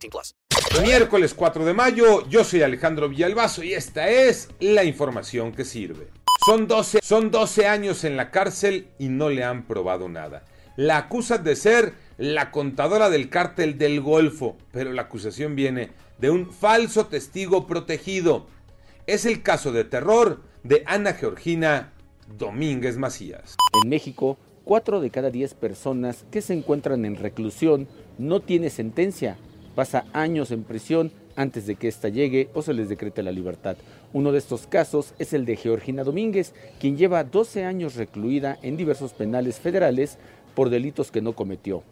18 plus. Miércoles 4 de mayo, yo soy Alejandro Villalbazo y esta es la información que sirve. Son 12, son 12 años en la cárcel y no le han probado nada. La acusan de ser la contadora del cártel del Golfo, pero la acusación viene de un falso testigo protegido es el caso de terror de Ana Georgina Domínguez Macías. En México, 4 de cada 10 personas que se encuentran en reclusión no tiene sentencia. Pasa años en prisión antes de que ésta llegue o se les decrete la libertad. Uno de estos casos es el de Georgina Domínguez, quien lleva 12 años recluida en diversos penales federales por delitos que no cometió.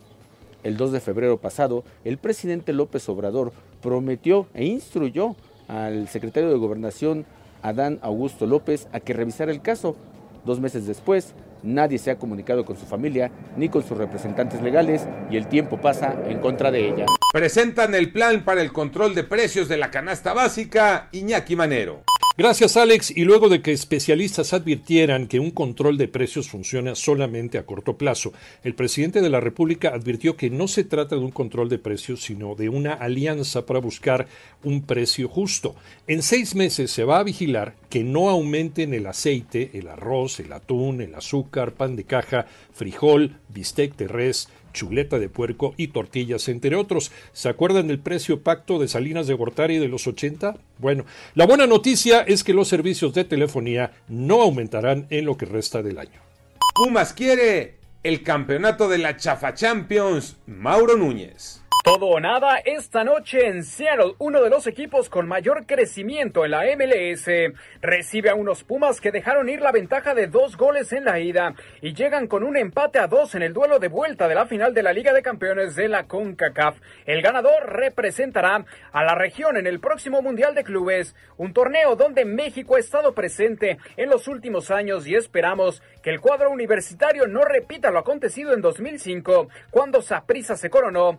El 2 de febrero pasado, el presidente López Obrador prometió e instruyó al secretario de Gobernación, Adán Augusto López, a que revisara el caso. Dos meses después, nadie se ha comunicado con su familia ni con sus representantes legales y el tiempo pasa en contra de ella. Presentan el plan para el control de precios de la canasta básica Iñaki Manero. Gracias Alex. Y luego de que especialistas advirtieran que un control de precios funciona solamente a corto plazo, el presidente de la República advirtió que no se trata de un control de precios, sino de una alianza para buscar un precio justo. En seis meses se va a vigilar que no aumenten el aceite, el arroz, el atún, el azúcar, pan de caja, frijol, bistec de res, chuleta de puerco y tortillas, entre otros. ¿Se acuerdan del precio pacto de Salinas de Gortari de los 80? Bueno, la buena noticia es que los servicios de telefonía no aumentarán en lo que resta del año. Pumas quiere el campeonato de la Chafa Champions, Mauro Núñez. Todo o nada esta noche en Seattle, uno de los equipos con mayor crecimiento en la MLS, recibe a unos Pumas que dejaron ir la ventaja de dos goles en la ida y llegan con un empate a dos en el duelo de vuelta de la final de la Liga de Campeones de la CONCACAF. El ganador representará a la región en el próximo Mundial de Clubes, un torneo donde México ha estado presente en los últimos años y esperamos que el cuadro universitario no repita lo acontecido en 2005, cuando Saprissa se coronó